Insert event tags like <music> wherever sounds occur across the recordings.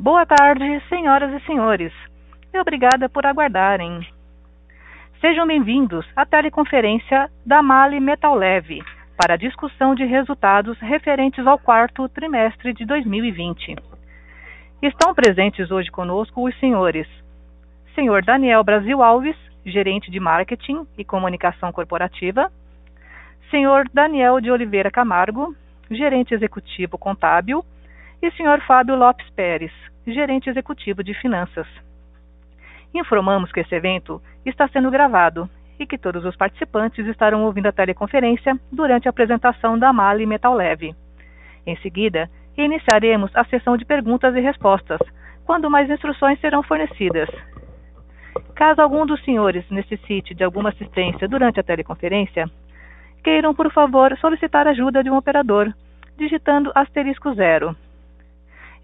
Boa tarde, senhoras e senhores, e obrigada por aguardarem. Sejam bem-vindos à teleconferência da Mali Metal Leve para a discussão de resultados referentes ao quarto trimestre de 2020. Estão presentes hoje conosco os senhores Senhor Daniel Brasil Alves, gerente de marketing e comunicação corporativa, Senhor Daniel de Oliveira Camargo, gerente executivo contábil, e Sr. Fábio Lopes Pérez, gerente executivo de finanças. Informamos que esse evento está sendo gravado e que todos os participantes estarão ouvindo a teleconferência durante a apresentação da Mali Metal Leve. Em seguida, iniciaremos a sessão de perguntas e respostas, quando mais instruções serão fornecidas. Caso algum dos senhores necessite de alguma assistência durante a teleconferência, queiram, por favor, solicitar ajuda de um operador, digitando asterisco zero.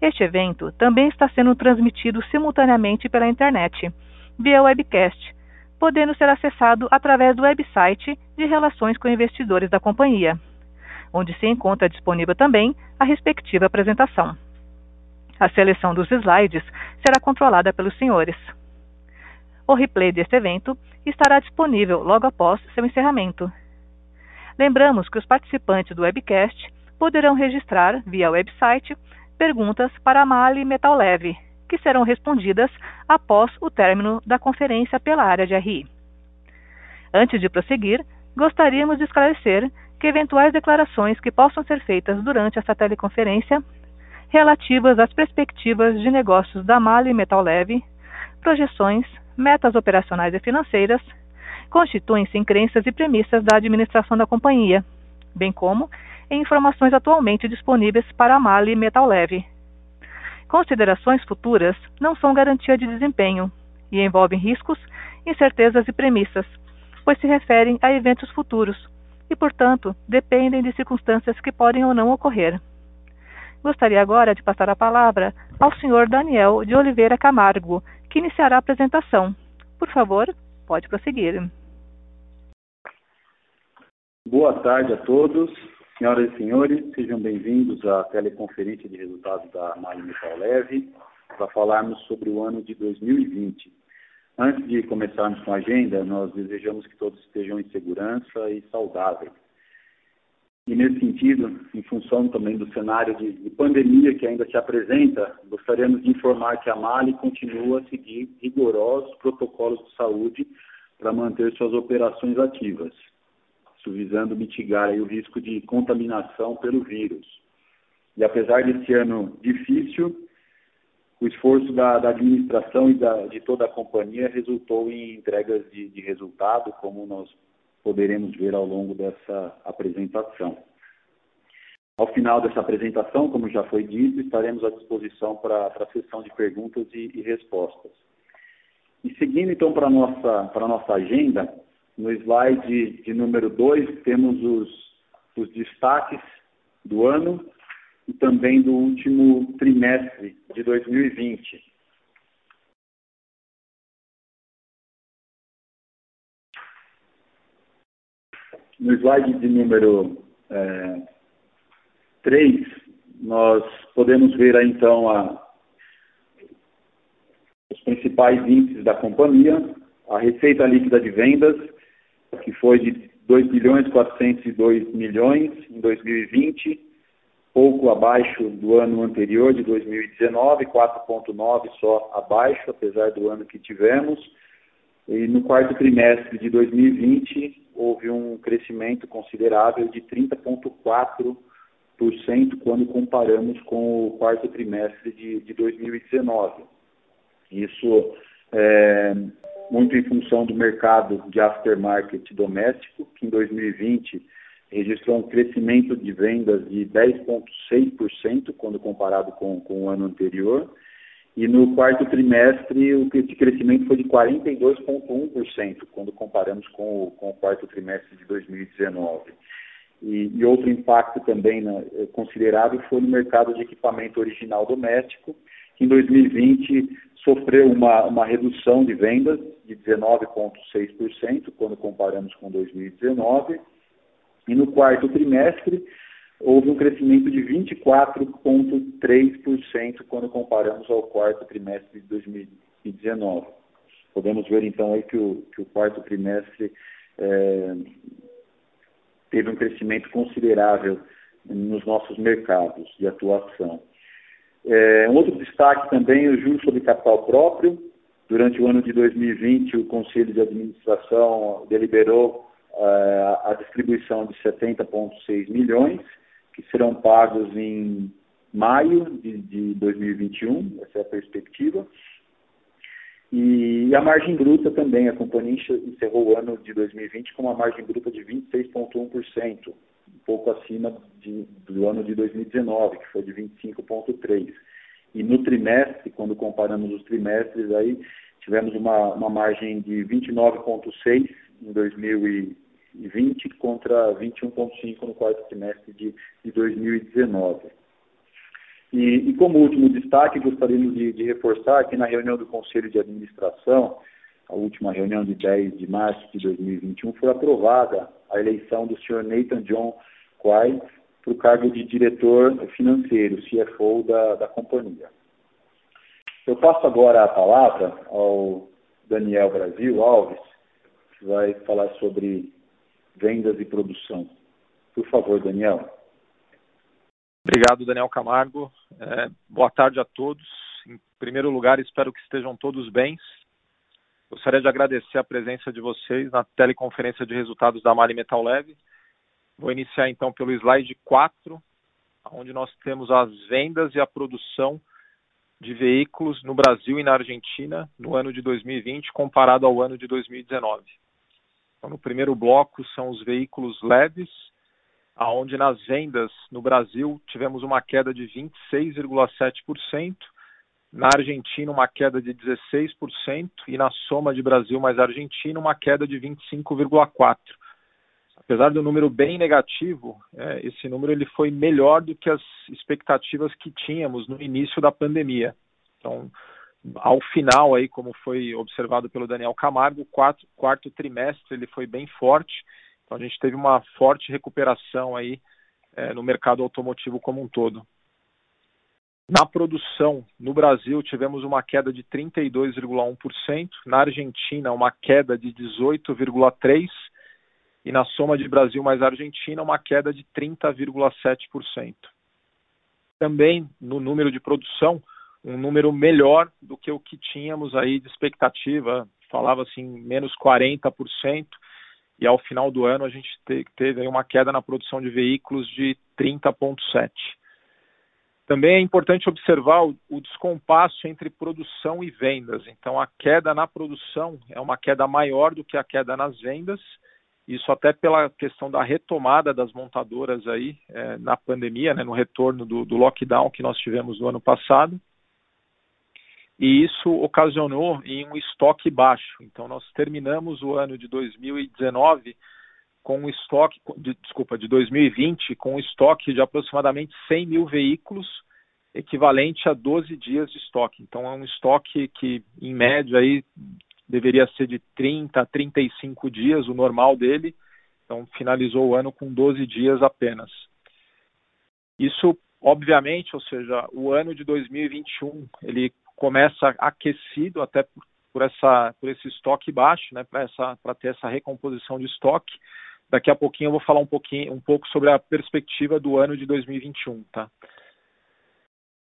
Este evento também está sendo transmitido simultaneamente pela internet, via webcast, podendo ser acessado através do website de Relações com Investidores da companhia, onde se encontra disponível também a respectiva apresentação. A seleção dos slides será controlada pelos senhores. O replay deste evento estará disponível logo após seu encerramento. Lembramos que os participantes do webcast poderão registrar via website perguntas para a Mali Metal Leve, que serão respondidas após o término da conferência pela área de RI. Antes de prosseguir, gostaríamos de esclarecer que eventuais declarações que possam ser feitas durante esta teleconferência relativas às perspectivas de negócios da Mali Metal Leve, projeções, metas operacionais e financeiras, constituem-se em crenças e premissas da administração da companhia, bem como em informações atualmente disponíveis para a Mali Metal Leve. Considerações futuras não são garantia de desempenho e envolvem riscos, incertezas e premissas, pois se referem a eventos futuros e, portanto, dependem de circunstâncias que podem ou não ocorrer. Gostaria agora de passar a palavra ao Sr. Daniel de Oliveira Camargo, que iniciará a apresentação. Por favor, pode prosseguir. Boa tarde a todos. Senhoras e senhores, sejam bem-vindos à teleconferência de resultados da Metal Leve para falarmos sobre o ano de 2020. Antes de começarmos com a agenda, nós desejamos que todos estejam em segurança e saudáveis. E nesse sentido, em função também do cenário de, de, pandemia que ainda se apresenta, gostaríamos de informar que a Mali continua a seguir rigorosos protocolos de saúde para manter suas operações ativas visando mitigar o risco de contaminação pelo vírus. E apesar desse ano difícil, o esforço da, da administração e da, de toda a companhia resultou em entregas de, de resultado, como nós poderemos ver ao longo dessa apresentação. Ao final dessa apresentação, como já foi dito, estaremos à disposição para a sessão de perguntas e, e respostas. E seguindo então para a nossa, nossa agenda, no slide de número 2, temos os, os destaques do ano e também do último trimestre de 2020. No slide de número é, 3, nós podemos ver aí, então a, os principais índices da companhia, a receita líquida de vendas, que foi de 2 bilhões 402 milhões em 2020, pouco abaixo do ano anterior, de 2019, 4,9 só abaixo, apesar do ano que tivemos. E no quarto trimestre de 2020, houve um crescimento considerável de 30,4% quando comparamos com o quarto trimestre de, de 2019. Isso é, muito em função do mercado de aftermarket doméstico, que em 2020 registrou um crescimento de vendas de 10,6% quando comparado com, com o ano anterior. E no quarto trimestre, o crescimento foi de 42,1% quando comparamos com o, com o quarto trimestre de 2019. E, e outro impacto também né, considerável foi no mercado de equipamento original doméstico, que em 2020 sofreu uma, uma redução de vendas de 19,6% quando comparamos com 2019. E no quarto trimestre, houve um crescimento de 24,3% quando comparamos ao quarto trimestre de 2019. Podemos ver então aí que o, que o quarto trimestre é, teve um crescimento considerável nos nossos mercados de atuação. É, um outro destaque também o juros sobre capital próprio. Durante o ano de 2020, o Conselho de Administração deliberou é, a distribuição de 70,6 milhões, que serão pagos em maio de, de 2021, essa é a perspectiva. E a margem bruta também, a companhia encerrou o ano de 2020 com uma margem bruta de 26,1%, um pouco acima de, do ano de 2019, que foi de 25,3%. E no trimestre, quando comparamos os trimestres, aí tivemos uma, uma margem de 29,6% em 2020 contra 21,5% no quarto trimestre de, de 2019. E, e, como último destaque, gostaríamos de, de, reforçar que na reunião do Conselho de Administração, a última reunião de 10 de março de 2021, foi aprovada a eleição do senhor Nathan John Para o cargo de diretor financeiro, CFO da, da companhia. Eu passo agora a palavra ao Daniel Brasil Alves, que vai falar sobre vendas e produção. Por favor, Daniel. Obrigado, Daniel Camargo. É, boa tarde a todos. Em primeiro lugar, espero que estejam todos bem. Gostaria de agradecer a presença de vocês na teleconferência de resultados da Mali Metal Leve Vou iniciar então pelo slide 4, onde nós temos as vendas e a produção de veículos no Brasil e na Argentina no ano de 2020 comparado ao ano de 2019. Então, no primeiro bloco são os veículos leves, aonde nas vendas no Brasil tivemos uma queda de 26,7%, na Argentina uma queda de 16% e na soma de Brasil mais Argentina uma queda de 25,4% apesar do número bem negativo, é, esse número ele foi melhor do que as expectativas que tínhamos no início da pandemia. Então, ao final aí, como foi observado pelo Daniel Camargo, o quarto, quarto trimestre ele foi bem forte. Então a gente teve uma forte recuperação aí é, no mercado automotivo como um todo. Na produção, no Brasil, tivemos uma queda de 32,1%, na Argentina, uma queda de 18,3%, e na soma de Brasil mais Argentina, uma queda de 30,7%. Também no número de produção, um número melhor do que o que tínhamos aí de expectativa, falava assim, menos 40%, e ao final do ano a gente teve uma queda na produção de veículos de 30,7%. Também é importante observar o, o, descompasso entre produção e vendas. Então, a queda na produção é uma queda maior do que a queda nas vendas, isso até pela questão da retomada das montadoras aí é, na pandemia, né, no retorno do, do lockdown que nós tivemos no ano passado. E isso ocasionou em um estoque baixo. Então nós terminamos o ano de 2019 com um estoque, de, desculpa, de 2020 com um estoque de aproximadamente 100 mil veículos, equivalente a 12 dias de estoque. Então é um estoque que, em média, aí, deveria ser de 30 a 35 dias, o normal dele. Então, finalizou o ano com 12 dias apenas. Isso, obviamente, ou seja, o ano de 2021, ele começa aquecido até por, por essa, por esse estoque baixo, né, para ter essa recomposição de estoque. Daqui a pouquinho eu vou falar um, pouquinho, um pouco sobre a perspectiva do ano de 2021, tá?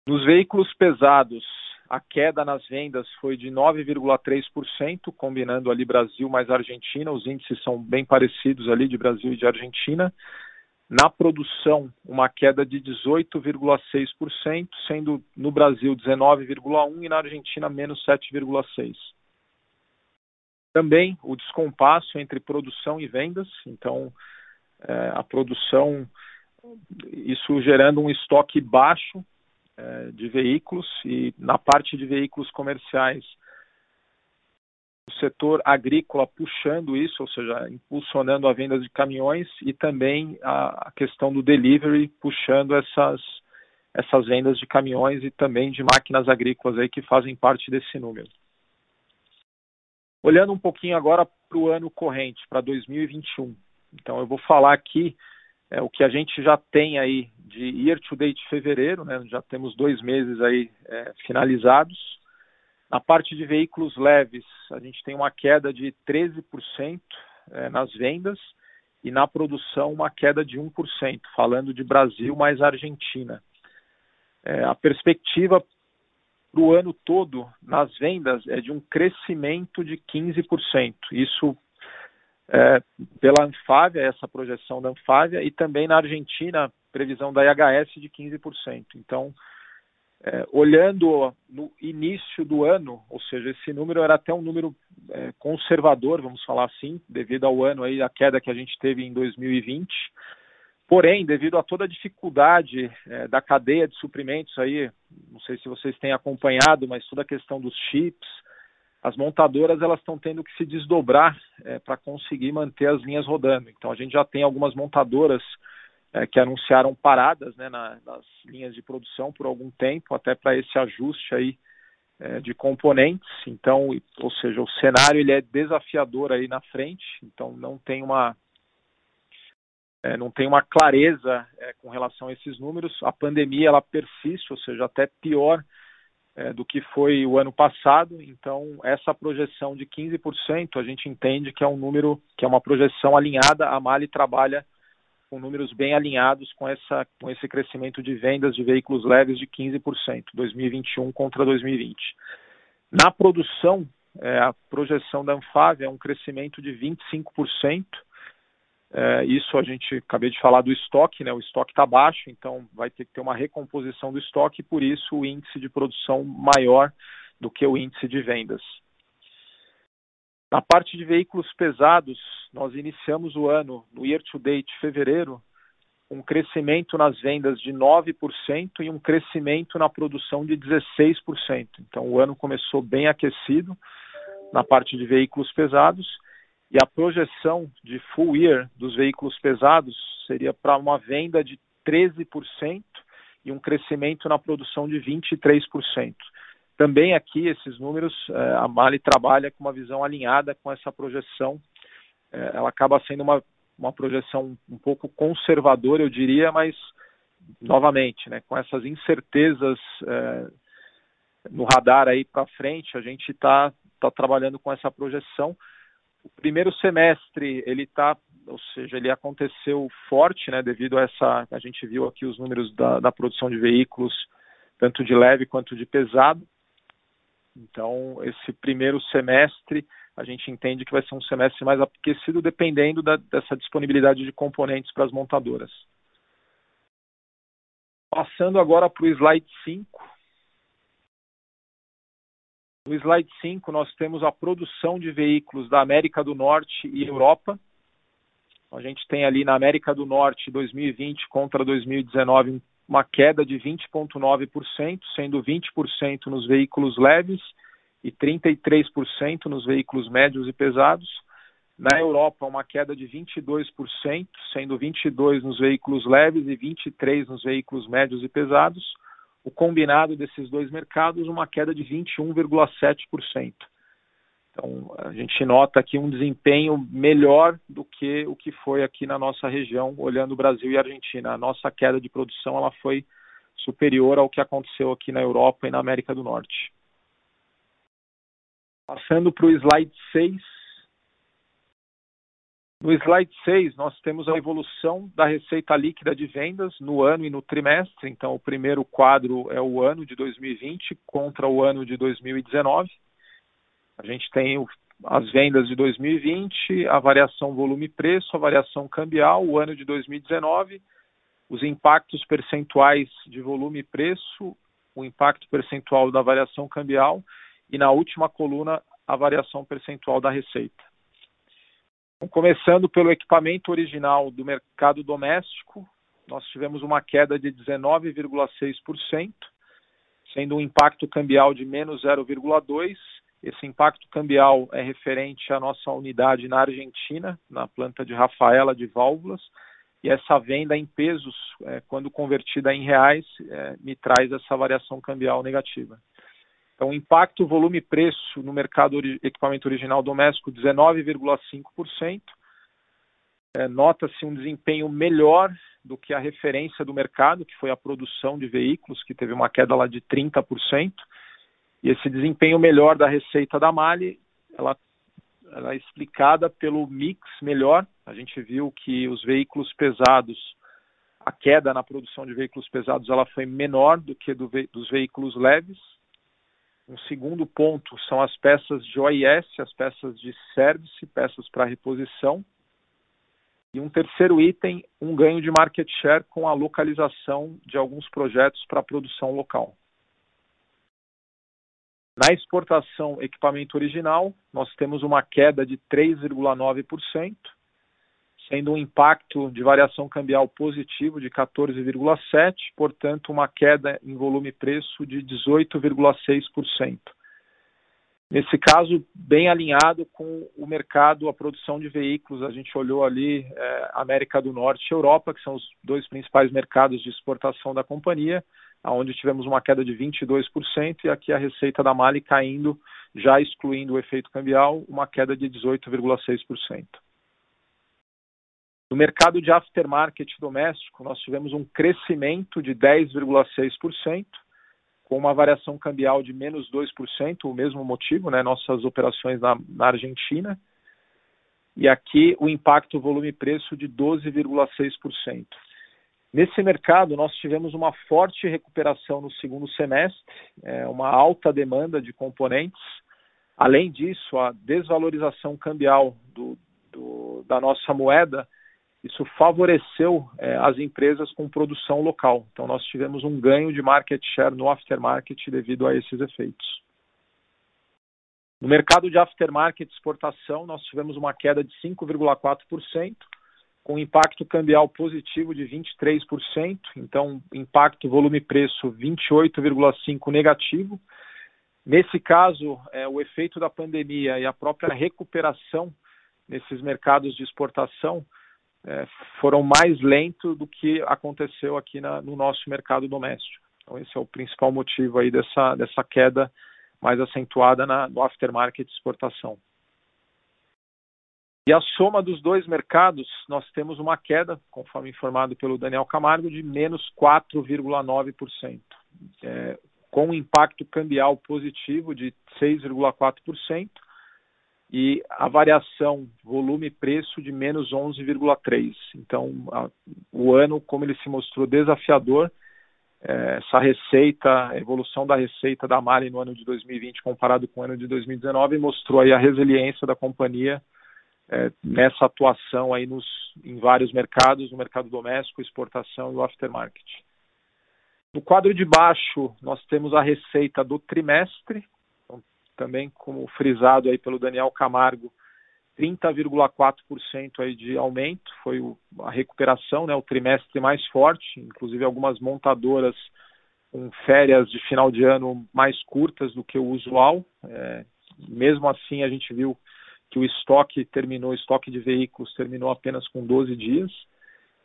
Nos veículos pesados, a queda nas vendas foi de 9,3%, combinando ali Brasil mais Argentina. Os índices são bem parecidos ali de Brasil e de Argentina. Na produção, uma queda de 18,6%, sendo no Brasil 19,1% e na Argentina menos 7,6%. Também o descompasso entre produção e vendas, então é, a produção, isso gerando um estoque baixo é, de veículos e na parte de veículos comerciais o setor agrícola puxando isso, ou seja, impulsionando a venda de caminhões e também a, a questão do delivery puxando essas essas vendas de caminhões e também de máquinas agrícolas aí que fazem parte desse número. Olhando um pouquinho agora para o ano corrente, para 2021. Então eu vou falar aqui é, o que a gente já tem aí de year to date fevereiro, né, já temos dois meses aí é, finalizados. Na parte de veículos leves, a gente tem uma queda de 13% é, nas vendas e na produção uma queda de 1%, falando de Brasil mais Argentina. É, a perspectiva para o ano todo nas vendas é de um crescimento de 15%. Isso é, pela Anfávia, essa projeção da Anfávia, e também na Argentina, previsão da IHS de 15%. Então, é, olhando no início do ano, ou seja, esse número era até um número é, conservador, vamos falar assim, devido ao ano aí, a queda que a gente teve em 2020. Porém, devido a toda a dificuldade é, da cadeia de suprimentos aí, não sei se vocês têm acompanhado, mas toda a questão dos chips, as montadoras elas estão tendo que se desdobrar é, para conseguir manter as linhas rodando. Então a gente já tem algumas montadoras é, que anunciaram paradas né, na, nas linhas de produção por algum tempo, até para esse ajuste aí é, de componentes. Então, ou seja, o cenário ele é desafiador aí na frente. Então não tem uma não tem uma clareza com relação a esses números. A pandemia ela persiste, ou seja, até pior é, do que foi o ano passado. Então, essa projeção de 15%, a gente entende que é um número, que é uma projeção alinhada. A Mali trabalha com números bem alinhados com, essa, com esse crescimento de vendas de veículos leves de 15%, 2021 contra 2020. Na produção, é, a projeção da Anfávia é um crescimento de 25%, é, isso a gente acabei de falar do estoque, né? O estoque está baixo, então vai ter que ter uma recomposição do estoque, por isso o índice de produção maior do que o índice de vendas. Na parte de veículos pesados, nós iniciamos o ano, no year to date, fevereiro, um crescimento nas vendas de 9% e um crescimento na produção de 16%. Então o ano começou bem aquecido na parte de veículos pesados e a projeção de full year dos veículos pesados seria para uma venda de 13% e um crescimento na produção de 23%. Também aqui, esses números, eh, a Mali trabalha com uma visão alinhada com essa projeção. Eh, ela acaba sendo uma, uma projeção um pouco conservadora, eu diria, mas, novamente, né, com essas incertezas eh, no radar aí para frente, a gente está tá trabalhando com essa projeção o primeiro semestre ele está, ou seja, ele aconteceu forte, né, devido a essa, a gente viu aqui os números da, da produção de veículos, tanto de leve quanto de pesado. Então, esse primeiro semestre a gente entende que vai ser um semestre mais aquecido, dependendo da, dessa disponibilidade de componentes para as montadoras. Passando agora para o slide 5, no slide 5, nós temos a produção de veículos da América do Norte e Europa. A gente tem ali na América do Norte 2020 contra 2019 uma queda de 20,9%, sendo 20% nos veículos leves e 33% nos veículos médios e pesados. Na Europa, uma queda de 22%, sendo 22% nos veículos leves e 23% nos veículos médios e pesados o combinado desses dois mercados, uma queda de 21,7%. Então, a gente nota aqui um desempenho melhor do que o que foi aqui na nossa região, olhando Brasil e Argentina. A nossa queda de produção ela foi superior ao que aconteceu aqui na Europa e na América do Norte. Passando para o slide 6, no slide 6, nós temos a evolução da receita líquida de vendas no ano e no trimestre. Então, o primeiro quadro é o ano de 2020 contra o ano de 2019. A gente tem as vendas de 2020, a variação volume-preço, a variação cambial, o ano de 2019, os impactos percentuais de volume preço, o impacto percentual da variação cambial e, na última coluna, a variação percentual da receita. Começando pelo equipamento original do mercado doméstico, nós tivemos uma queda de 19,6%, sendo um impacto cambial de menos 0,2%. Esse impacto cambial é referente à nossa unidade na Argentina, na planta de Rafaela de válvulas, e essa venda em pesos, é, quando convertida em reais, é, me traz essa variação cambial negativa. Então, impacto volume-preço no mercado ori equipamento original doméstico, 19,5%. é, nota-se um desempenho melhor do que a referência do mercado, que foi a produção de veículos, que teve uma queda lá de 30%. E esse desempenho melhor da receita da Mali, ela, ela é explicada pelo mix melhor. A gente viu que os veículos pesados, a queda na produção de veículos pesados, ela foi menor do que do, dos veículos leves. Um segundo ponto são as peças de OIS, as peças de service, peças para reposição. E um terceiro item, um ganho de market share com a localização de alguns projetos para produção local. Na exportação equipamento original, nós temos uma queda de 3,9%, sendo um impacto de variação cambial positivo de 14,7%, portanto, uma queda em volume e preço de 18,6%. Nesse caso, bem alinhado com o mercado, a produção de veículos, a gente olhou ali é, América do Norte e Europa, que são os dois principais mercados de exportação da companhia, onde tivemos uma queda de 22% e aqui a receita da Mali caindo, já excluindo o efeito cambial, uma queda de 18,6%. No mercado de aftermarket doméstico, nós tivemos um crescimento de 10,6%, com uma variação cambial de menos 2%, o mesmo motivo, né, nossas operações na, na Argentina. E aqui o impacto volume-preço de 12,6%. Nesse mercado, nós tivemos uma forte recuperação no segundo semestre, é, uma alta demanda de componentes. Além disso, a desvalorização cambial do, do, da nossa moeda isso favoreceu é, as empresas com produção local. Então, nós tivemos um ganho de market share no aftermarket devido a esses efeitos. No mercado de aftermarket exportação, nós tivemos uma queda de 5,4%, com impacto cambial positivo de 23%, então impacto volume-preço 28,5% negativo. Nesse caso, é, o efeito da pandemia e a própria recuperação nesses mercados de exportação é, foram mais lentos do que aconteceu aqui na, no nosso mercado doméstico. Então esse é o principal motivo aí dessa, dessa queda mais acentuada na, no aftermarket exportação. E a soma dos dois mercados, nós temos uma queda, conforme informado pelo Daniel Camargo, de menos 4,9%, é, com um impacto cambial positivo de 6,4%, e a variação volume-preço de menos 11,3. Então, a, o ano, como ele se mostrou desafiador, é, essa receita, a evolução da receita da Mali no ano de 2020 comparado com o ano de 2019 mostrou aí a resiliência da companhia é, nessa atuação aí nos, em vários mercados, no mercado doméstico, exportação e o aftermarket. No quadro de baixo, nós temos a receita do trimestre, também, como frisado aí pelo Daniel Camargo, 30,4% aí de aumento, foi o, a recuperação, né, o trimestre mais forte, inclusive algumas montadoras com férias de final de ano mais curtas do que o usual. É, mesmo assim, a gente viu que o estoque terminou, o estoque de veículos terminou apenas com 12 dias.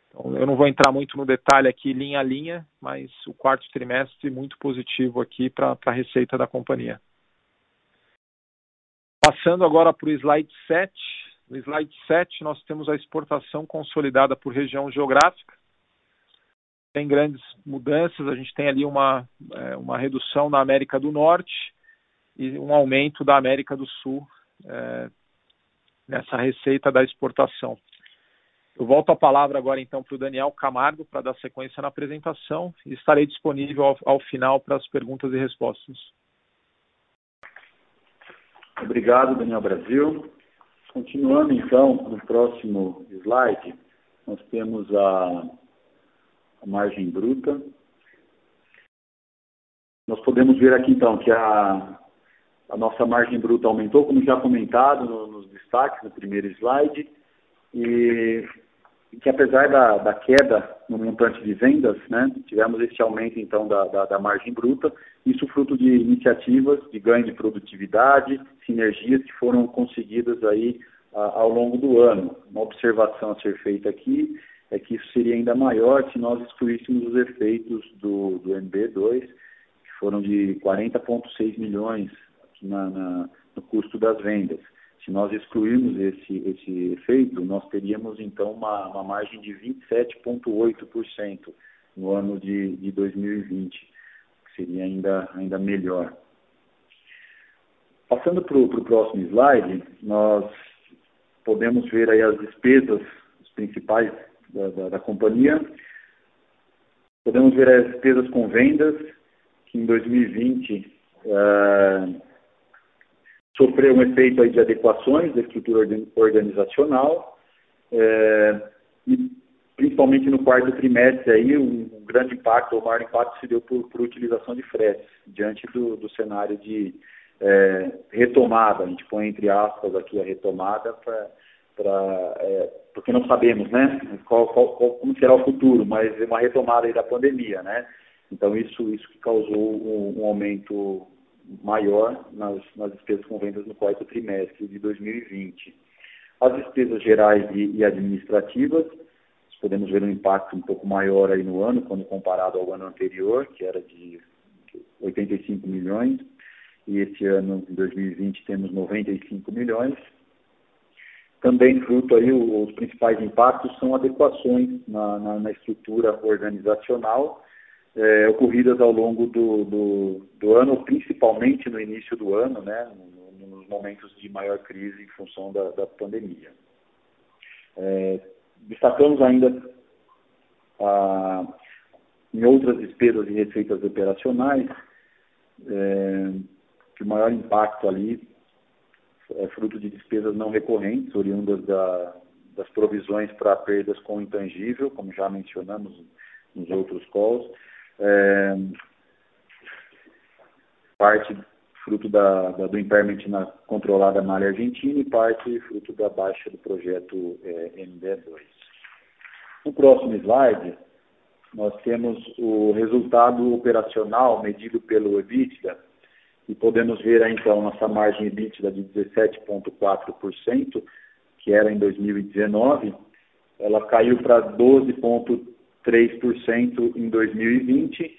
Então, eu não vou entrar muito no detalhe aqui, linha a linha, mas o quarto trimestre muito positivo aqui para a receita da companhia. Passando agora para o slide 7. No slide 7, nós temos a exportação consolidada por região geográfica. Tem grandes mudanças, a gente tem ali uma, é, uma redução na América do Norte e um aumento da América do Sul é, nessa receita da exportação. Eu volto a palavra agora então para o Daniel Camargo para dar sequência na apresentação e estarei disponível ao, ao final para as perguntas e respostas. Obrigado, Daniel Brasil. Continuando, então, no próximo slide, nós temos a, a margem bruta. Nós podemos ver aqui, então, que a, a nossa margem bruta aumentou, como já comentado no, nos destaques no primeiro slide, e que apesar da, da, queda no montante de vendas, né, tivemos esse aumento então da, da, da, margem bruta, isso fruto de iniciativas de ganho de produtividade, sinergias que foram conseguidas aí a, ao longo do ano. Uma observação a ser feita aqui é que isso seria ainda maior se nós excluíssemos os efeitos do, do MB2, que foram de 40,6 milhões na, na, no custo das vendas. Se nós excluirmos esse, esse efeito, nós teríamos então uma, uma margem de 27,8% no ano de, de 2020, que seria ainda, ainda melhor. Passando para o próximo slide, nós podemos ver aí as despesas principais da, da, da companhia. Podemos ver as despesas com vendas, que em 2020 eh, sofreu um efeito aí de adequações da estrutura organizacional eh, e principalmente no quarto trimestre aí um, um grande impacto, o maior impacto se deu por, por utilização de fretes diante do, do cenário de é, retomada, a gente põe entre aspas aqui a retomada para é, porque não sabemos, né, qual, qual, qual, como será o futuro, mas é uma retomada da pandemia, né, então isso, isso que causou um, um aumento maior nas, nas despesas com vendas no quarto trimestre de 2020. As despesas gerais e, e administrativas, podemos ver um impacto um pouco maior aí no ano, quando comparado ao ano anterior, que era de 85 milhões, e esse ano, em 2020, temos 95 milhões. Também fruto aí, os principais impactos são adequações na, na, na estrutura organizacional é, ocorridas ao longo do, do, do, ano, principalmente no início do ano, né, nos momentos de maior crise em função da, da pandemia. É, destacamos ainda a, em outras despesas e receitas operacionais, é, que o maior impacto ali é fruto de despesas não recorrentes, oriundas da, das provisões para perdas com intangível, como já mencionamos nos outros calls, é, parte fruto da, da, do impairment na controlada malha argentina e parte fruto da baixa do projeto é, MD2. No próximo slide, nós temos o resultado operacional medido pelo EBITDA, e podemos ver então nossa margem EBITDA de 17,4%, que era em 2019, ela caiu para 12,3% em 2020,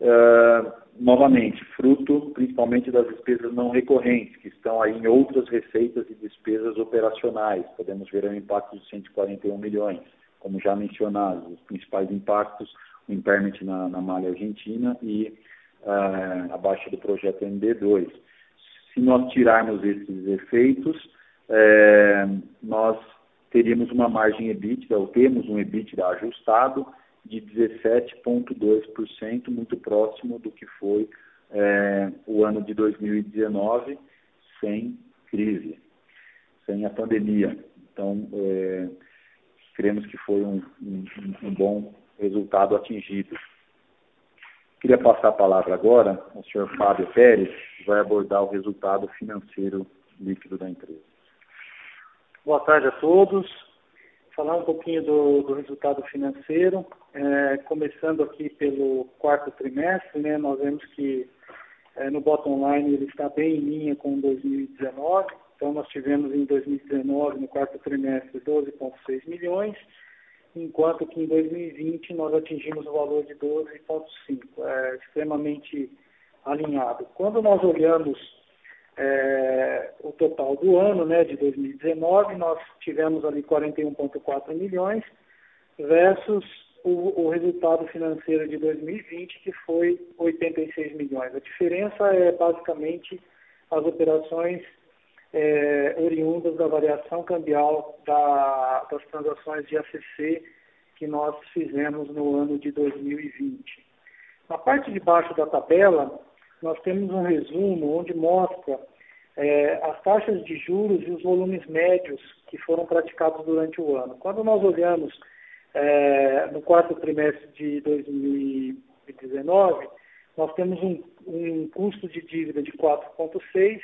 uh, novamente, fruto principalmente das despesas não recorrentes, que estão aí em outras receitas e despesas operacionais. Podemos ver um impacto de 141 milhões, como já mencionado, os principais impactos, o impairment na, na malha argentina e uh, abaixo do projeto MD2. Se nós tirarmos esses efeitos, é, nós teríamos uma margem EBITDA, ou temos um EBITDA ajustado de 17,2%, muito próximo do que foi é, o ano de 2019, sem crise, sem a pandemia. Então, é, cremos que foi um, um, um bom resultado atingido. Queria passar a palavra agora ao senhor Fábio Pérez, que vai abordar o resultado financeiro líquido da empresa. Boa tarde a todos. Falar um pouquinho do, do resultado financeiro, é, começando aqui pelo quarto trimestre, né, nós vemos que é, no bottom line ele está bem em linha com 2019, então nós tivemos em 2019, no quarto trimestre, 12,6 milhões, enquanto que em 2020 nós atingimos o valor de 12,5, é extremamente alinhado. Quando nós olhamos é, o total do ano, né, de 2019, nós tivemos ali 41,4 milhões versus o, o, resultado financeiro de 2020, que foi 86 milhões. A diferença é basicamente as operações é, oriundas da variação cambial da, das transações de ACC que nós fizemos no ano de 2020. Na parte de baixo da tabela, nós temos um resumo onde mostra é, as taxas de juros e os volumes médios que foram praticados durante o ano. Quando nós olhamos é, no quarto trimestre de 2019, nós temos um, um custo de dívida de 4,6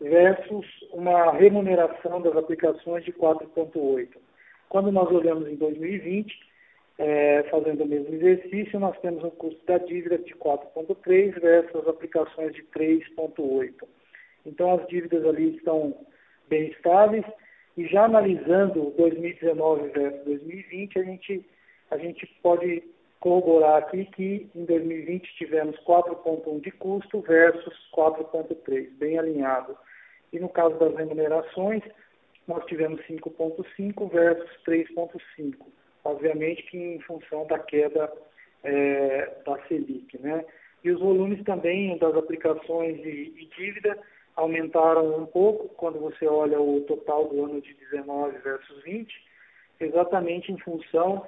versus uma remuneração das aplicações de 4,8. Quando nós olhamos em 2020, é, fazendo o mesmo exercício, nós temos um custo da dívida de 4,3 versus aplicações de 3,8. Então, as dívidas ali estão bem estáveis. E já analisando 2019 versus 2020, a gente, a gente pode corroborar aqui que em 2020 tivemos 4,1 de custo versus 4,3, bem alinhado E no caso das remunerações, nós tivemos 5,5 versus 3,5. Obviamente que em função da queda é, da Selic, né? E os volumes também das aplicações e, dívida aumentaram um pouco quando você olha o total do ano de 19 versus 20, exatamente em função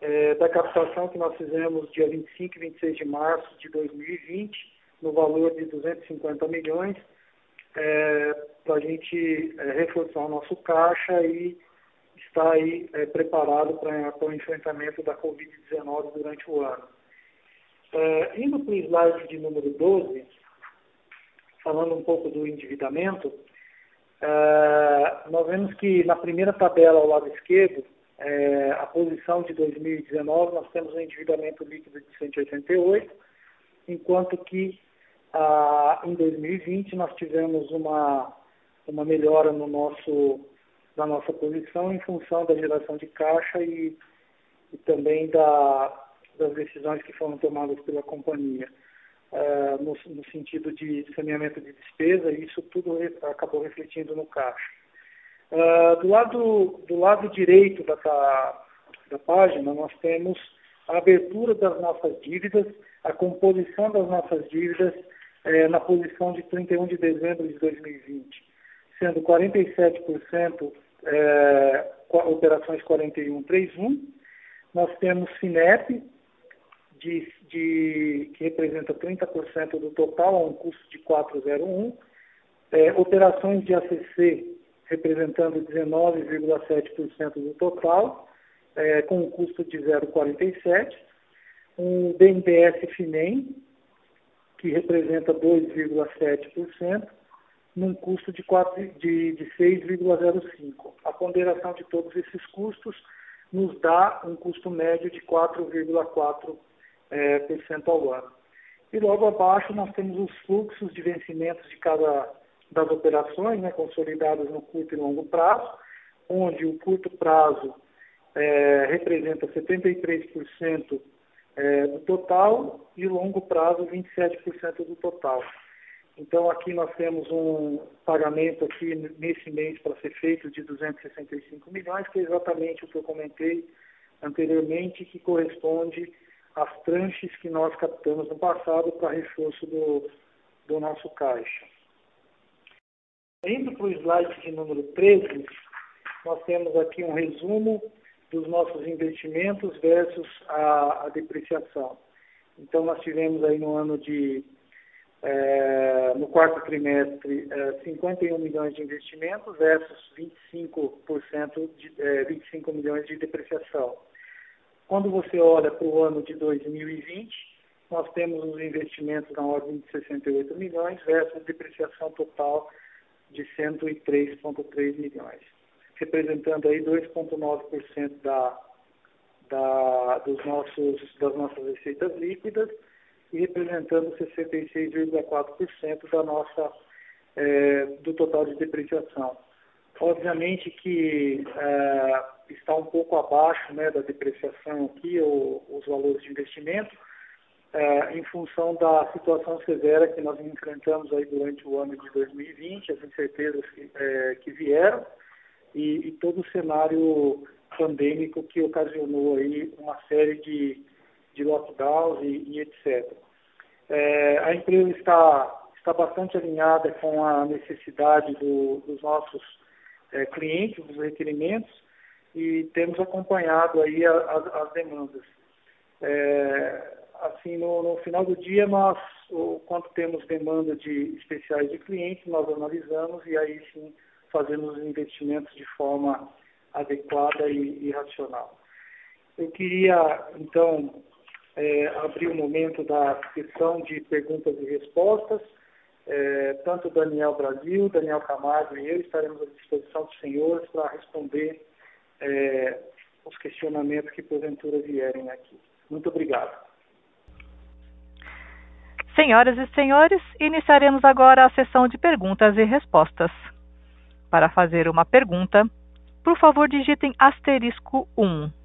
é, da captação que nós fizemos dia 25 e 26 de março de 2020, no valor de 250 milhões, é, para a gente é, reforçar o nosso caixa e estar aí é, preparado para o enfrentamento da Covid-19 durante o ano. É, indo para o slide de número 12, falando um pouco do endividamento, é, nós vemos que na primeira tabela ao lado esquerdo, é, a posição de 2019, nós temos um endividamento líquido de 188, enquanto que ah, em 2020 nós tivemos uma, uma melhora no nosso, na nossa posição em função da geração de caixa e, e também da, das decisões que foram tomadas pela companhia. Uh, no, no, sentido de saneamento de despesa, e isso tudo re, acabou refletindo no caixa. Uh, do, lado, do lado direito da, da página, nós temos a abertura das nossas dívidas, a composição das nossas dívidas eh, na posição de 31 de dezembro de 2020, sendo 47% eh, operações 4131, nós temos FINEP, de, de, que representa 30% do total, a um custo de 401. É, operações de ACC, representando 19,7% do total, é, com um custo de 0,47. Um BNDES FINEM, que representa 2,7%, num custo de, de, de 6,05%. A ponderação de todos esses custos nos dá um custo médio de 4,4% é, ao ano. E logo abaixo nós temos os fluxos de vencimentos de cada das operações, né, consolidadas no curto e longo prazo, onde o curto prazo é, representa 73% é, do total e o longo prazo 27% do total. Então aqui nós temos um pagamento aqui nesse mês para ser feito de 265 milhões, que é exatamente o que eu comentei anteriormente, que corresponde as tranches que nós captamos no passado para reforço do, do nosso caixa. Indo para o slide de número 13, nós temos aqui um resumo dos nossos investimentos versus a, a depreciação. Então, nós tivemos aí no ano de, no quarto trimestre, é, 51 milhões de investimentos versus 25%, de, é, 25 milhões de depreciação. Quando você olha para o ano de 2020, nós temos os investimentos na ordem de 68 milhões versus depreciação total de 103,3 milhões, representando aí 2,9% da, da, dos nossos, das nossas receitas líquidas representando 66,4% da nossa, é, do total de depreciação. Obviamente que é, está um pouco abaixo né, da depreciação aqui, ou, os valores de investimento, é, em função da situação severa que nós enfrentamos aí durante o ano de 2020, as incertezas que, é, que vieram e, e, todo o cenário pandêmico que ocasionou aí uma série de, de lockdowns e, e etc. É, a empresa está, está bastante alinhada com a necessidade do, dos nossos é, clientes, dos requerimentos, e temos acompanhado aí as, as demandas. É, assim, no, no, final do dia, nós, quando temos demanda de especiais de clientes, nós analisamos e aí sim fazemos os investimentos de forma adequada e, e racional. Eu queria, então, é, abrir o momento da sessão de perguntas e respostas. É, tanto Daniel Brasil, Daniel Camargo e eu estaremos à disposição dos senhores para responder é, os questionamentos que porventura vierem aqui. Muito obrigado. Senhoras e senhores, iniciaremos agora a sessão de perguntas e respostas. Para fazer uma pergunta, por favor digitem asterisco 1.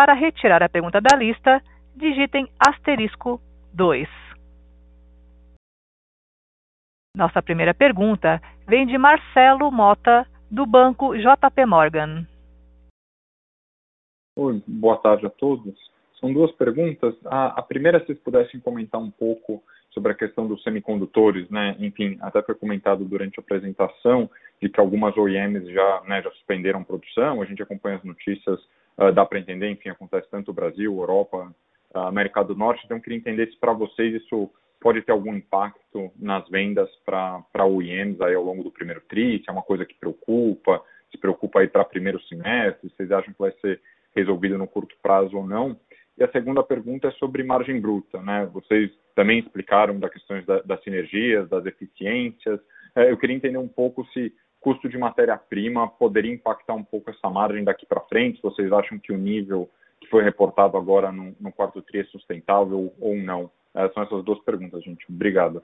Para retirar a pergunta da lista, digitem asterisco 2. Nossa primeira pergunta vem de Marcelo Mota, do Banco JP Morgan. Oi, boa tarde a todos. São duas perguntas. A, a primeira, se vocês pudessem comentar um pouco sobre a questão dos semicondutores, né? Enfim, até foi comentado durante a apresentação de que algumas OEMs já, né, já suspenderam produção. A gente acompanha as notícias, uh, dá para entender, enfim, acontece tanto no Brasil, Europa, uh, América do Norte. Então, eu queria entender se para vocês isso pode ter algum impacto nas vendas para OEMs aí ao longo do primeiro tri, se é uma coisa que preocupa, se preocupa aí para primeiro semestre, se vocês acham que vai ser resolvido no curto prazo ou não. E a segunda pergunta é sobre margem bruta, né? Vocês também explicaram das questões da, das sinergias, das eficiências. É, eu queria entender um pouco se custo de matéria-prima poderia impactar um pouco essa margem daqui para frente, vocês acham que o nível que foi reportado agora no, no quarto tri é sustentável ou não. É, são essas duas perguntas, gente. Obrigado.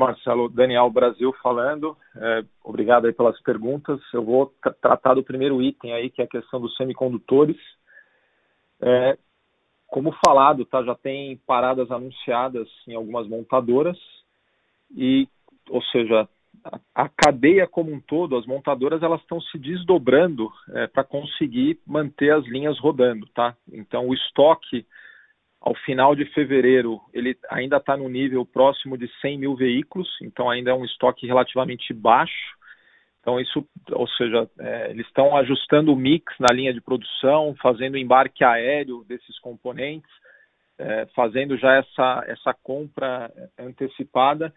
Marcelo, Daniel Brasil falando. É, obrigado aí pelas perguntas. Eu vou tratar do primeiro item aí, que é a questão dos semicondutores. É, como falado, tá, já tem paradas anunciadas em algumas montadoras e, ou seja, a, cadeia como um todo, as montadoras elas estão se desdobrando é, para conseguir manter as linhas rodando, tá? Então o estoque ao final de fevereiro, ele ainda está no nível próximo de 100 mil veículos, então ainda é um estoque relativamente baixo. Então, isso, ou seja, é, eles estão ajustando o mix na linha de produção, fazendo embarque aéreo desses componentes, é, fazendo já essa, essa compra antecipada,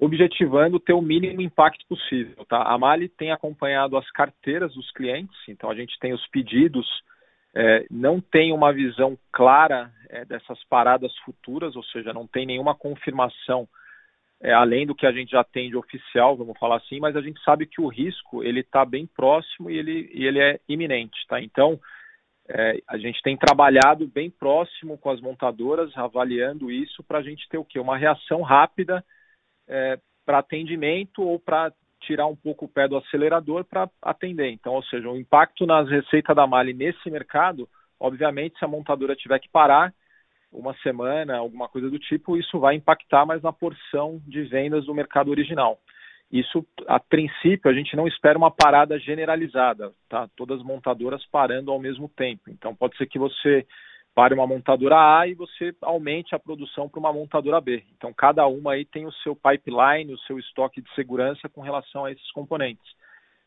objetivando ter o mínimo impacto possível. Tá? A Mali tem acompanhado as carteiras dos clientes, então a gente tem os pedidos é, não tem uma visão clara é, dessas paradas futuras, ou seja, não tem nenhuma confirmação é, além do que a gente já tem de oficial, vamos falar assim, mas a gente sabe que o risco ele está bem próximo e ele, e ele é iminente, tá? Então é, a gente tem trabalhado bem próximo com as montadoras, avaliando isso para a gente ter o quê? Uma reação rápida é, para atendimento ou para tirar um pouco o pé do acelerador para atender. Então, ou seja, o impacto nas receitas da Mali nesse mercado, obviamente, se a montadora tiver que parar uma semana, alguma coisa do tipo, isso vai impactar mais na porção de vendas do mercado original. Isso, a princípio, a gente não espera uma parada generalizada, tá? Todas as montadoras parando ao mesmo tempo. Então, pode ser que você para uma montadora A e você aumente a produção para uma montadora B. Então, cada uma aí tem o seu pipeline, o seu estoque de segurança com relação a esses componentes.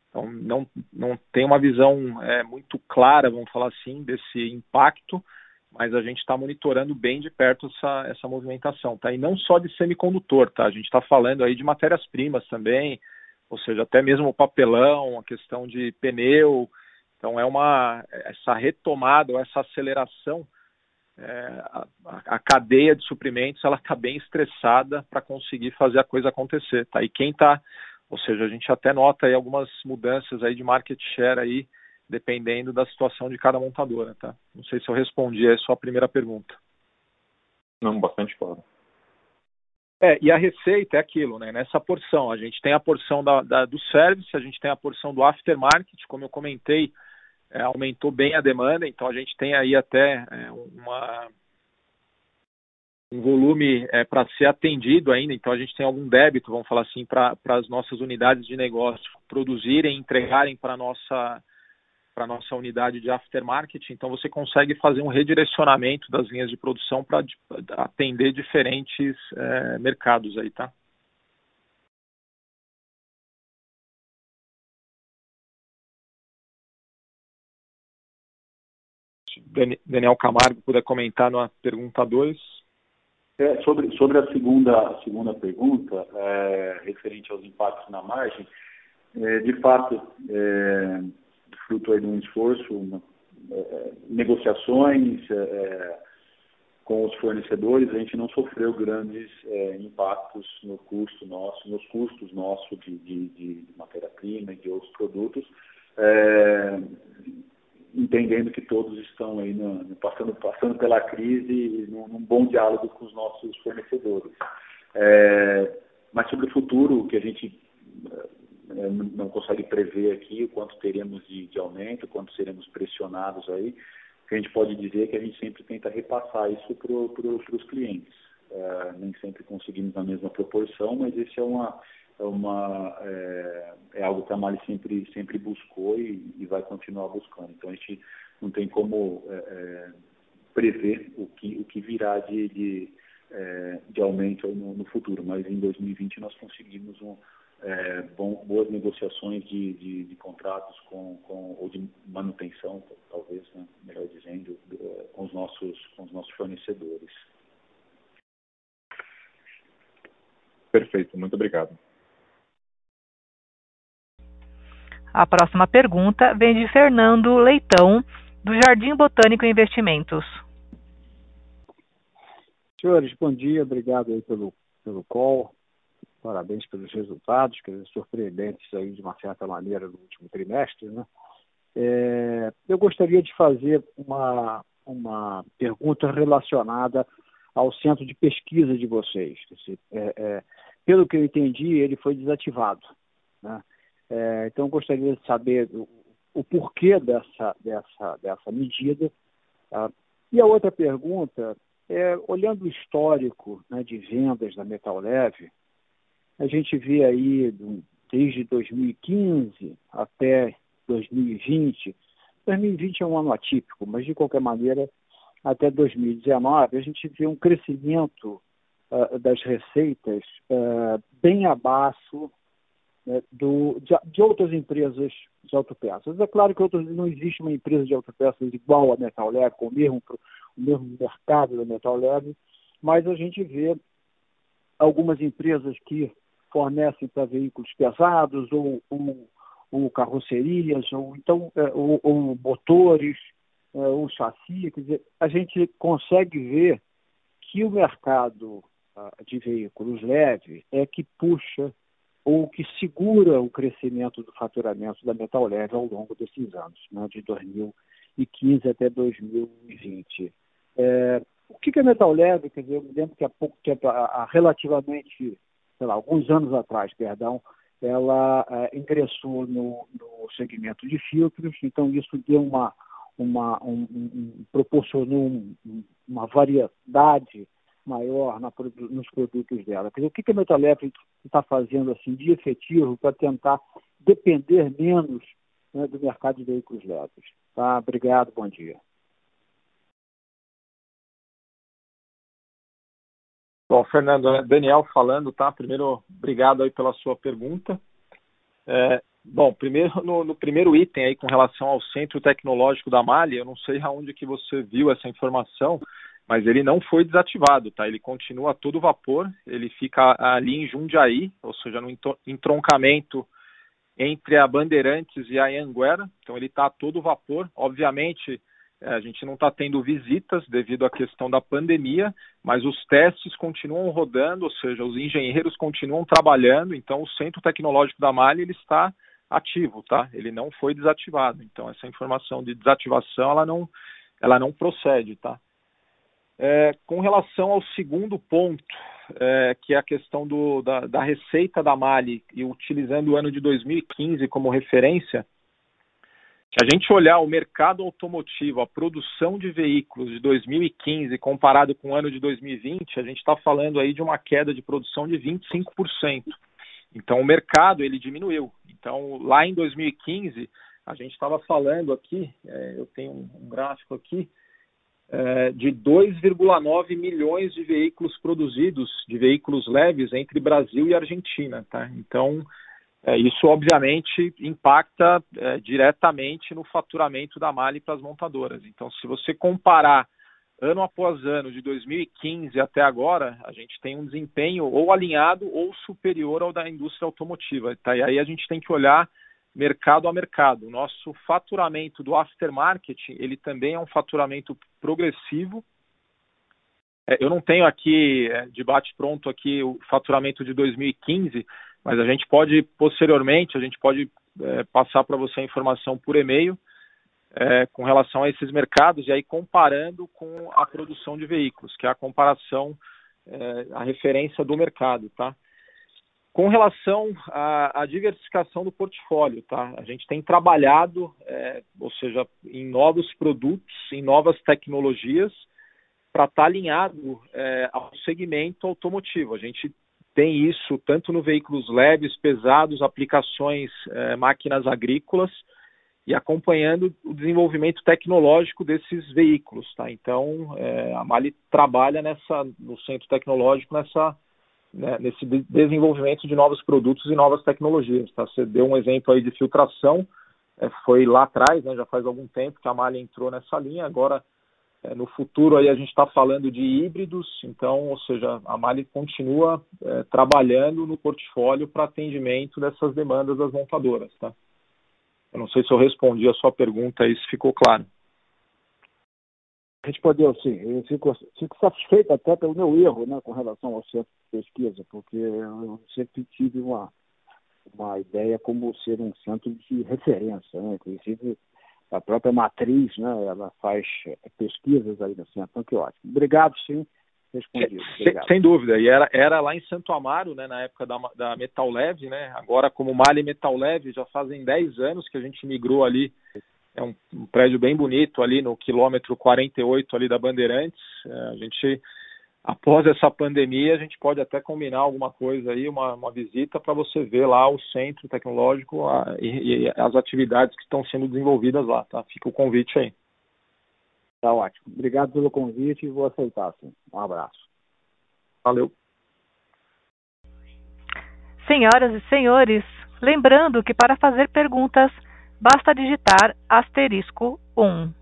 Então, não, não tem uma visão é, muito clara, vamos falar assim, desse impacto, mas a gente está monitorando bem de perto essa, essa movimentação, tá? E não só de semicondutor, tá? A gente está falando aí de matérias-primas também, ou seja, até mesmo o papelão, a questão de pneu. Então, é uma essa retomada, essa aceleração é, a, a, cadeia de suprimentos ela está bem estressada para conseguir fazer a coisa acontecer, tá? E quem está, ou seja, a gente até nota aí algumas mudanças aí de market share aí, dependendo da situação de cada montadora, tá? Não sei se eu respondi a sua primeira pergunta. Não, bastante claro. É, e a receita é aquilo, né? Nessa porção, a gente tem a porção da, da, do service, a gente tem a porção do aftermarket, como eu comentei, é, aumentou bem a demanda, então a gente tem aí até é, uma, um volume é, para ser atendido ainda, então a gente tem algum débito, vamos falar assim, para as nossas unidades de negócio produzirem, entregarem para a nossa para nossa unidade de aftermarket, então você consegue fazer um redirecionamento das linhas de produção para atender diferentes é, mercados aí, tá? Daniel Camargo puder comentar na pergunta 2. É, sobre, sobre a segunda, segunda pergunta, é, referente aos impactos na margem, é, de fato, é, fruto de um esforço, uma, é, negociações é, com os fornecedores, a gente não sofreu grandes impactos no custo nosso, nos custos nossos de, de, de matéria-prima e de outros produtos entendendo que todos estão aí no, passando, passando pela crise e num, num, bom diálogo com os nossos fornecedores. É, mas sobre o futuro, o que a gente é, não consegue prever aqui, o quanto teremos de, de aumento, quanto seremos pressionados aí, o que a gente pode dizer é que a gente sempre tenta repassar isso para pro, os clientes. é, nem sempre conseguimos na mesma proporção, mas esse é uma é, uma, é, é algo que a Mali sempre, sempre buscou e, e, vai continuar buscando. Então a gente não tem como é, é prever o que, o que virá de, de, é, de aumento no, no, futuro, mas em 2020 nós conseguimos um, é, bom, boas negociações de, de, de contratos com, com, ou de manutenção, talvez, né, melhor dizendo, com os nossos, com os nossos fornecedores. Perfeito, muito obrigado. A próxima pergunta vem de Fernando Leitão, do Jardim Botânico Investimentos. Senhores, bom dia, obrigado aí pelo, pelo call, parabéns pelos resultados, que surpreendentes aí de uma certa maneira no último trimestre, né? É, eu gostaria de fazer uma, uma pergunta relacionada ao centro de pesquisa de vocês. É, é, pelo que eu entendi, ele foi desativado. Né? É, então, gostaria de saber o, o, porquê dessa, dessa, dessa medida. Tá? E a outra pergunta é, olhando o histórico né, de vendas da Metal Leve, a gente vê aí desde 2015 até 2020, 2020 é um ano atípico, mas de qualquer maneira, até 2019, a gente vê um crescimento uh, das receitas uh, bem abaixo do, de, de, outras empresas de autopeças. É claro que outros, não existe uma empresa de autopeças igual a Metal Leve, com o mesmo, o mesmo mercado da Metal Leve, mas a gente vê algumas empresas que fornecem para veículos pesados ou, ou, ou, carrocerias, ou então é, ou, ou motores, é, ou chassi, quer dizer, a gente consegue ver que o mercado ah, de veículos leves é que puxa ou que segura o crescimento do faturamento da Metal Leve ao longo desses anos, né, de 2015 até 2020. É, o que é Metal Leve? Quer dizer, eu me lembro que há pouco tempo, há relativamente, sei lá, alguns anos atrás, perdão, ela é, ingressou no, no, segmento de filtros, então isso deu uma, uma um, um, proporcionou um, uma variedade maior na, nos produtos dela. Quer dizer, o que, a Metalep está fazendo assim de efetivo para tentar depender menos né, do mercado de veículos leves? Tá? Obrigado, bom dia. Bom, Fernando, é Daniel falando, tá? Primeiro, obrigado aí pela sua pergunta. É, bom, primeiro no, no, primeiro item aí com relação ao Centro Tecnológico da Mali, eu não sei aonde que você viu essa informação, mas ele não foi desativado, tá? Ele continua a todo vapor, ele fica ali em Jundiaí, ou seja, no entroncamento entre a Bandeirantes e a Anguera, então ele está a todo vapor. Obviamente, é, a gente não está tendo visitas devido à questão da pandemia, mas os testes continuam rodando, ou seja, os engenheiros continuam trabalhando, então o Centro Tecnológico da Mali ele está ativo, tá? Ele não foi desativado. Então essa informação de desativação ela não ela não procede, tá? É, com relação ao segundo ponto, é, que é a questão do, da, da, receita da Mali, e utilizando o ano de 2015 como referência, se a gente olhar o mercado automotivo, a produção de veículos de 2015 comparado com o ano de 2020, a gente está falando aí de uma queda de produção de 25%. Então o mercado ele diminuiu. Então lá em 2015 a gente estava falando aqui, é, eu tenho um gráfico aqui, é, de 2,9 milhões de veículos produzidos, de veículos leves, entre Brasil e Argentina. Tá? Então, é, isso obviamente impacta é, diretamente no faturamento da Mali para as montadoras. Então, se você comparar ano após ano, de 2015 até agora, a gente tem um desempenho ou alinhado ou superior ao da indústria automotiva. Tá? E aí a gente tem que olhar mercado a mercado. O nosso faturamento do aftermarket, ele também é um faturamento progressivo. É, eu não tenho aqui, é, de bate-pronto aqui, o faturamento de 2015, mas a gente pode, posteriormente, a gente pode é, passar para você a informação por e-mail é, com relação a esses mercados e aí comparando com a produção de veículos, que é a comparação, é, a referência do mercado, tá? Com relação à, à, diversificação do portfólio, tá? A gente tem trabalhado, é, ou seja, em novos produtos, em novas tecnologias, para estar tá alinhado é, ao segmento automotivo. A gente tem isso tanto no veículos leves, pesados, aplicações, é, máquinas agrícolas e acompanhando o desenvolvimento tecnológico desses veículos, tá? Então, é, a Mali trabalha nessa no centro tecnológico nessa né, nesse desenvolvimento de novos produtos e novas tecnologias, tá? Você deu um exemplo aí de filtração, é, foi lá atrás, né, já faz algum tempo que a Mali entrou nessa linha, agora é, no futuro aí a gente está falando de híbridos, então, ou seja, a Mali continua é, trabalhando no portfólio para atendimento dessas demandas das montadoras, tá? Eu não sei se eu respondi a sua pergunta se ficou claro. Respondeu sim. Eu fico, fico satisfeito até pelo meu erro né, com relação ao centro de pesquisa, porque eu sempre tive uma, uma ideia como ser um centro de referência, né? inclusive a própria matriz, né, ela faz pesquisas aí no centro, então que ótimo. Obrigado, sim, respondido. Sem, sem, dúvida, e era, era lá em Santo Amaro, né, na época da, da Metal Leve, né, agora como Mali Metal Leve, já fazem 10 anos que a gente migrou ali, é um, um prédio bem bonito ali no quilômetro 48 ali da Bandeirantes, é, a gente após essa pandemia, a gente pode até combinar alguma coisa aí, uma, uma visita para você ver lá o centro tecnológico a, e, e, as atividades que estão sendo desenvolvidas lá, tá? Fica o convite aí. Tá ótimo. Obrigado pelo convite e vou aceitar, sim. Um abraço. Valeu. Senhoras e senhores, lembrando que para fazer perguntas, basta digitar asterisco 1.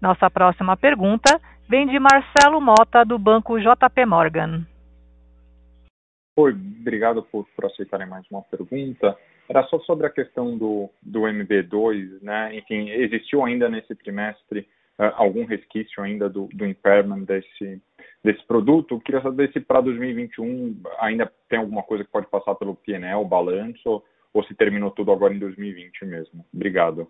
Nossa próxima pergunta vem de Marcelo Mota, do banco JP Morgan. Oi, obrigado por, por aceitarem mais uma pergunta. Era só sobre a questão do, do MB2, né? Enfim, existiu ainda nesse trimestre uh, algum resquício ainda do, do impairment desse, desse produto? queria saber se para 2021 ainda tem alguma coisa que pode passar pelo PNL, balanço, ou se terminou tudo agora em 2020 mesmo. Obrigado.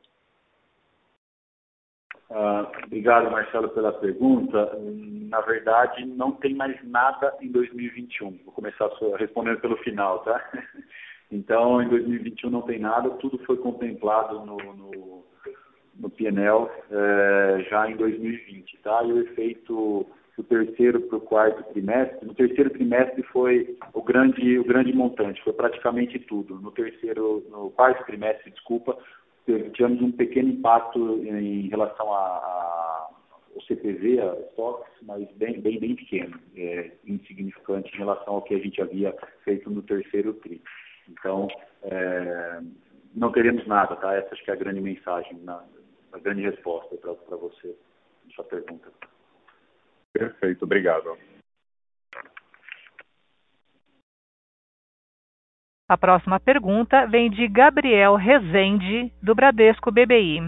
Uh, obrigado, Marcelo, pela pergunta. Na verdade, não tem mais nada em 2021. Vou começar respondendo pelo final, tá? <laughs> Então, em 2021 não tem nada, tudo foi contemplado no, no, no PNL é, já em 2020, tá? E o efeito do terceiro para o quarto trimestre, no terceiro trimestre foi o grande, o grande montante, foi praticamente tudo. No terceiro, no quarto trimestre, desculpa, tivemos um pequeno impacto em relação a, a o CPV, a stocks, mas bem, bem, bem pequeno, é, insignificante em relação ao que a gente havia feito no terceiro TRI. Então, é, não teremos nada, tá? Essa acho que é a grande mensagem, a grande resposta para você, sua pergunta. Perfeito, obrigado. A próxima pergunta vem de Gabriel Rezende, do Bradesco BBI.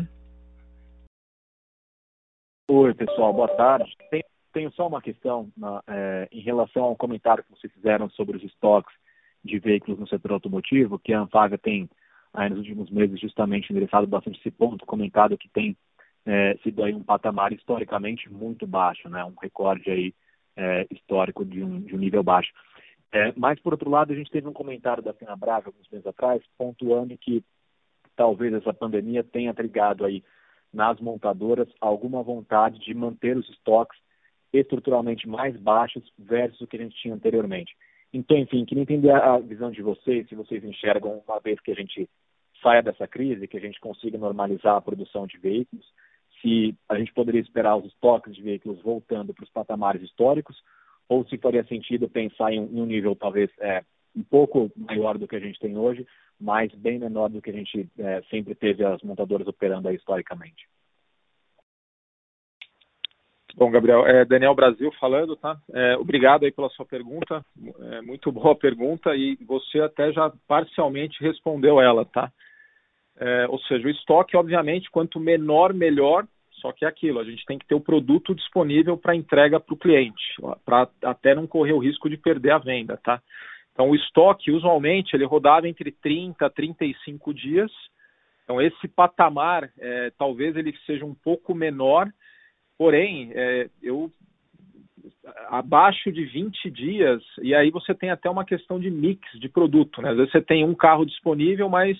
Oi, pessoal, boa tarde. Tenho, tenho só uma questão na, é, em relação ao comentário que vocês fizeram sobre os estoques de veículos no setor automotivo, que a Anfaga tem, aí, nos últimos meses, justamente endereçado bastante esse ponto, comentado que tem é, sido aí um patamar historicamente muito baixo, né? um recorde aí, é, histórico de um, de um nível baixo. É, mas, por outro lado, a gente teve um comentário da Fenabrave alguns meses atrás, pontuando que talvez essa pandemia tenha trigado aí nas montadoras alguma vontade de manter os estoques estruturalmente mais baixos versus o que a gente tinha anteriormente. Então, enfim, queria entender a visão de vocês, se vocês enxergam, uma vez que a gente saia dessa crise, que a gente consiga normalizar a produção de veículos, se a gente poderia esperar os estoques de veículos voltando para os patamares históricos, ou se faria sentido pensar em um, nível talvez é, um pouco maior do que a gente tem hoje, mas bem menor do que a gente é, sempre teve as montadoras operando aí historicamente. Bom, Gabriel, é Daniel Brasil falando, tá? É, obrigado aí pela sua pergunta, é, muito boa pergunta e você até já parcialmente respondeu ela, tá? É, ou seja, o estoque, obviamente, quanto menor, melhor, só que é aquilo, a gente tem que ter o produto disponível para entrega para o cliente, para até não correr o risco de perder a venda, tá? Então, o estoque, usualmente, ele rodava entre 30 a 35 dias. Então, esse patamar, é, talvez ele seja um pouco menor, porém, é, eu abaixo de 20 dias, e aí você tem até uma questão de mix de produto, né? Às vezes você tem um carro disponível, mas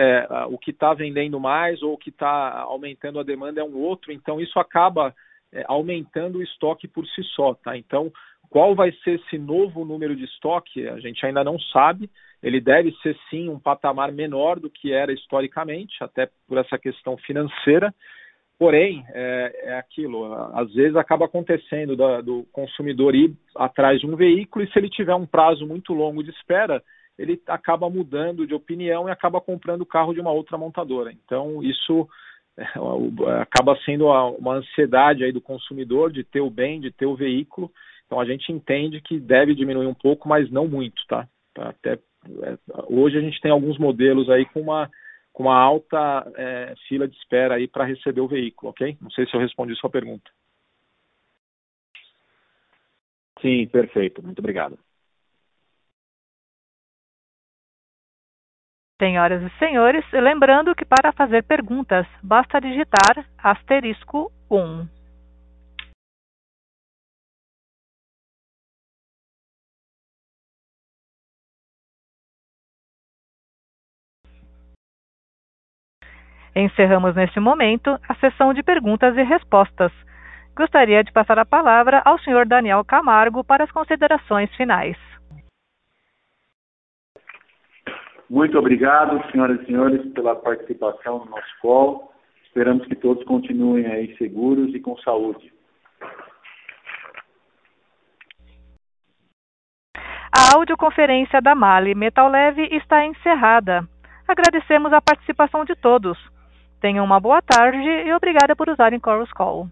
é, o que está vendendo mais ou o que está aumentando a demanda é um outro, então isso acaba é, aumentando o estoque por si só, tá? Então, qual vai ser esse novo número de estoque? A gente ainda não sabe. Ele deve ser sim um patamar menor do que era historicamente, até por essa questão financeira. Porém, é, é aquilo, às vezes acaba acontecendo da, do consumidor ir atrás de um veículo e se ele tiver um prazo muito longo de espera, ele acaba mudando de opinião e acaba comprando o carro de uma outra montadora. Então, isso é, acaba sendo uma ansiedade aí do consumidor de ter o bem, de ter o veículo. Então, a gente entende que deve diminuir um pouco, mas não muito, tá? tá até é, hoje a gente tem alguns modelos aí com uma com uma alta é, fila de espera aí para receber o veículo, ok? Não sei se eu respondi sua pergunta. Sim, perfeito. Muito obrigado. Senhoras e senhores, lembrando que para fazer perguntas basta digitar asterisco 1. Encerramos neste momento a sessão de perguntas e respostas. Gostaria de passar a palavra ao Sr. Daniel Camargo para as considerações finais. Muito obrigado, senhoras e senhores, pela participação no nosso call. Esperamos que todos continuem aí seguros e com saúde. A audioconferência da Mali Metal Leve está encerrada. Agradecemos a participação de todos. Tenham uma boa tarde e obrigada por usarem Chorus Call.